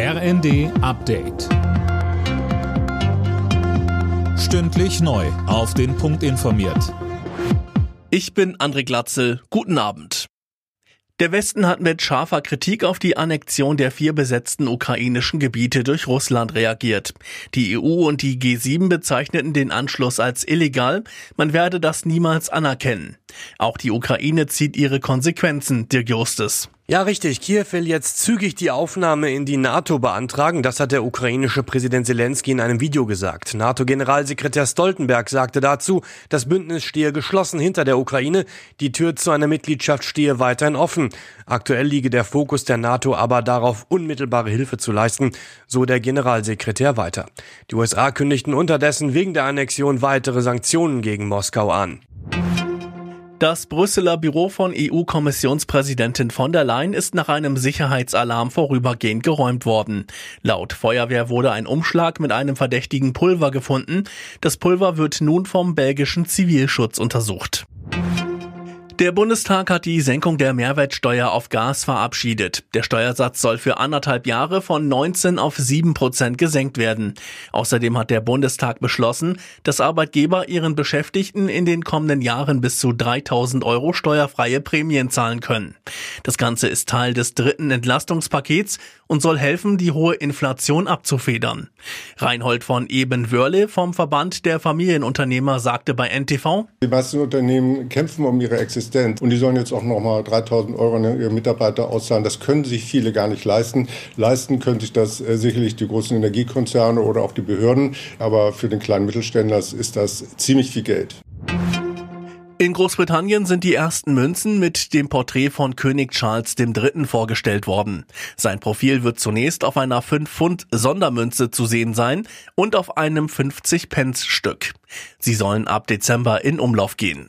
RND Update. Stündlich neu. Auf den Punkt informiert. Ich bin André Glatzel. Guten Abend. Der Westen hat mit scharfer Kritik auf die Annexion der vier besetzten ukrainischen Gebiete durch Russland reagiert. Die EU und die G7 bezeichneten den Anschluss als illegal. Man werde das niemals anerkennen. Auch die Ukraine zieht ihre Konsequenzen, Dirk Justus. Ja, richtig. Kiew will jetzt zügig die Aufnahme in die NATO beantragen. Das hat der ukrainische Präsident Zelensky in einem Video gesagt. NATO-Generalsekretär Stoltenberg sagte dazu, das Bündnis stehe geschlossen hinter der Ukraine. Die Tür zu einer Mitgliedschaft stehe weiterhin offen. Aktuell liege der Fokus der NATO aber darauf, unmittelbare Hilfe zu leisten, so der Generalsekretär weiter. Die USA kündigten unterdessen wegen der Annexion weitere Sanktionen gegen Moskau an. Das Brüsseler Büro von EU-Kommissionspräsidentin von der Leyen ist nach einem Sicherheitsalarm vorübergehend geräumt worden. Laut Feuerwehr wurde ein Umschlag mit einem verdächtigen Pulver gefunden. Das Pulver wird nun vom belgischen Zivilschutz untersucht. Der Bundestag hat die Senkung der Mehrwertsteuer auf Gas verabschiedet. Der Steuersatz soll für anderthalb Jahre von 19 auf 7 Prozent gesenkt werden. Außerdem hat der Bundestag beschlossen, dass Arbeitgeber ihren Beschäftigten in den kommenden Jahren bis zu 3000 Euro steuerfreie Prämien zahlen können. Das Ganze ist Teil des dritten Entlastungspakets und soll helfen, die hohe Inflation abzufedern. Reinhold von Ebenwörle vom Verband der Familienunternehmer sagte bei NTV, Die meisten Unternehmen kämpfen um ihre Existenz existent. Und die sollen jetzt auch nochmal 3000 Euro an ihre Mitarbeiter auszahlen. Das können sich viele gar nicht leisten. Leisten können sich das äh, sicherlich die großen Energiekonzerne oder auch die Behörden. Aber für den kleinen Mittelständler ist das ziemlich viel Geld. In Großbritannien sind die ersten Münzen mit dem Porträt von König Charles III. vorgestellt worden. Sein Profil wird zunächst auf einer 5 Pfund Sondermünze zu sehen sein und auf einem 50 Pence Stück. Sie sollen ab Dezember in Umlauf gehen.